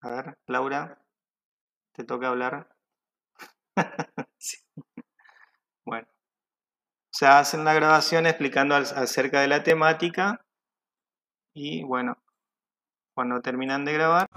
A ver, Laura, te toca hablar. Sí. Bueno. O sea, hacen una grabación explicando acerca de la temática y bueno, cuando terminan de grabar,